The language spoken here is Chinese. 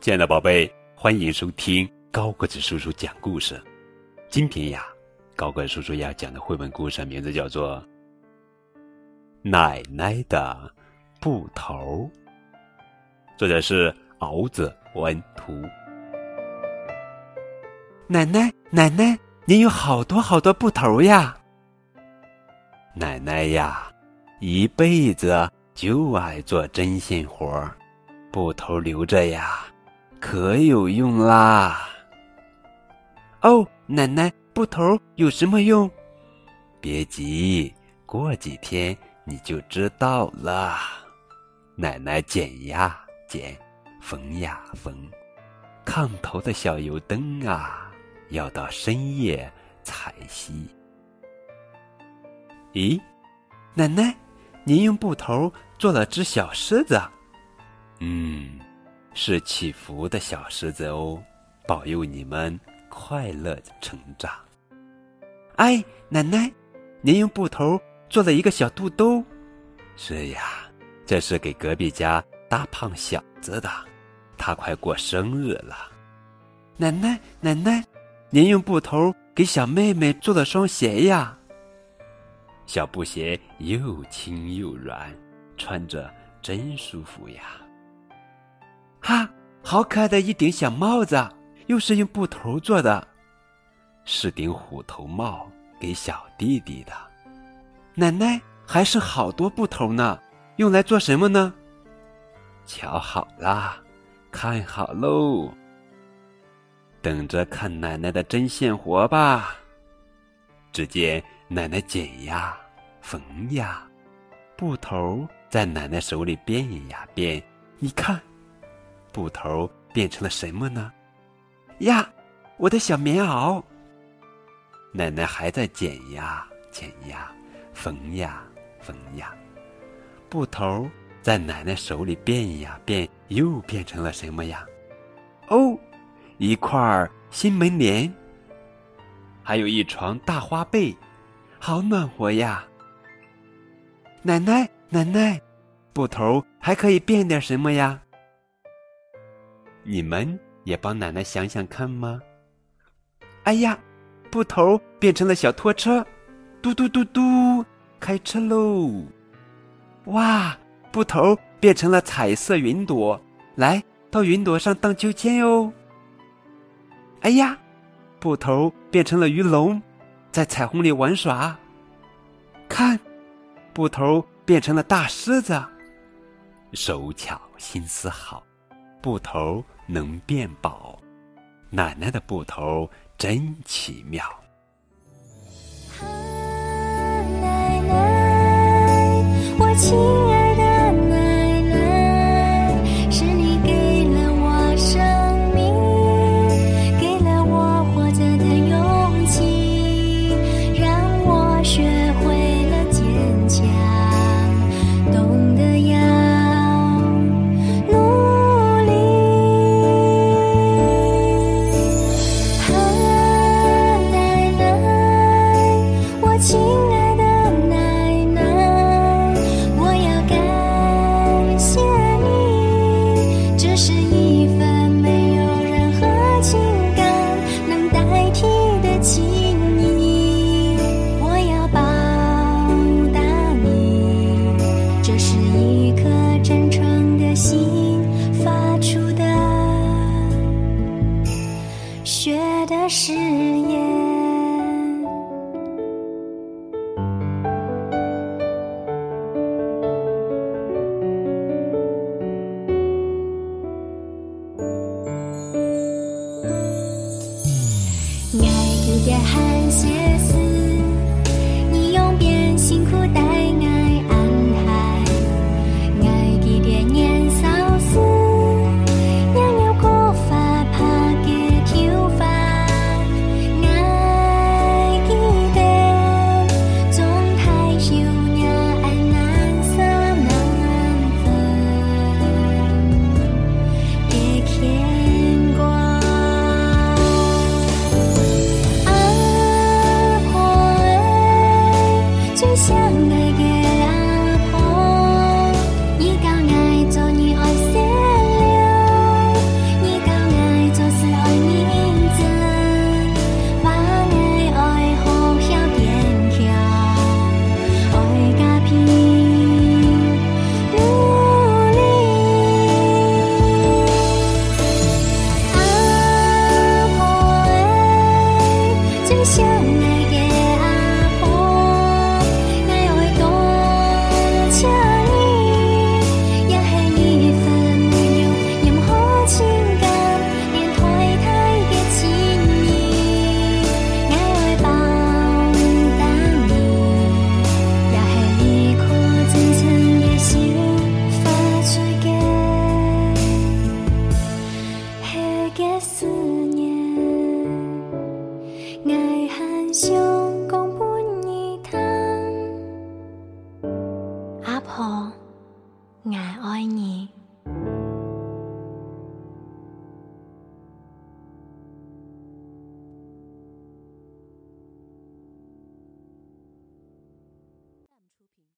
亲爱的宝贝，欢迎收听高个子叔叔讲故事。今天呀，高个子叔叔要讲的绘本故事名字叫做《奶奶的布头》，作者是敖子文图。奶奶，奶奶，您有好多好多布头呀！奶奶呀，一辈子就爱做针线活儿，布头留着呀。可有用啦！哦，奶奶，布头有什么用？别急，过几天你就知道了。奶奶剪呀剪，缝呀缝，炕头的小油灯啊，要到深夜才熄。咦，奶奶，您用布头做了只小狮子？嗯。是祈福的小狮子哦，保佑你们快乐的成长。哎，奶奶，您用布头做了一个小肚兜。是呀，这是给隔壁家大胖小子的，他快过生日了。奶奶，奶奶，您用布头给小妹妹做了双鞋呀。小布鞋又轻又软，穿着真舒服呀。哈，好可爱的一顶小帽子，又是用布头做的，是顶虎头帽，给小弟弟的。奶奶还剩好多布头呢，用来做什么呢？瞧好啦，看好喽，等着看奶奶的针线活吧。只见奶奶剪呀，缝呀，布头在奶奶手里变呀变，你看。布头变成了什么呢？呀，我的小棉袄。奶奶还在剪呀剪呀，缝呀缝呀，布头在奶奶手里变呀变，又变成了什么呀？哦，一块新门帘，还有一床大花被，好暖和呀！奶奶奶奶，布头还可以变点什么呀？你们也帮奶奶想想看吗？哎呀，布头变成了小拖车，嘟嘟嘟嘟，开车喽！哇，布头变成了彩色云朵，来到云朵上荡秋千哟！哎呀，布头变成了鱼龙，在彩虹里玩耍。看，布头变成了大狮子，手巧心思好。布头能变宝，奶奶的布头真奇妙。奶奶，我的誓言，爱在汉界。思念。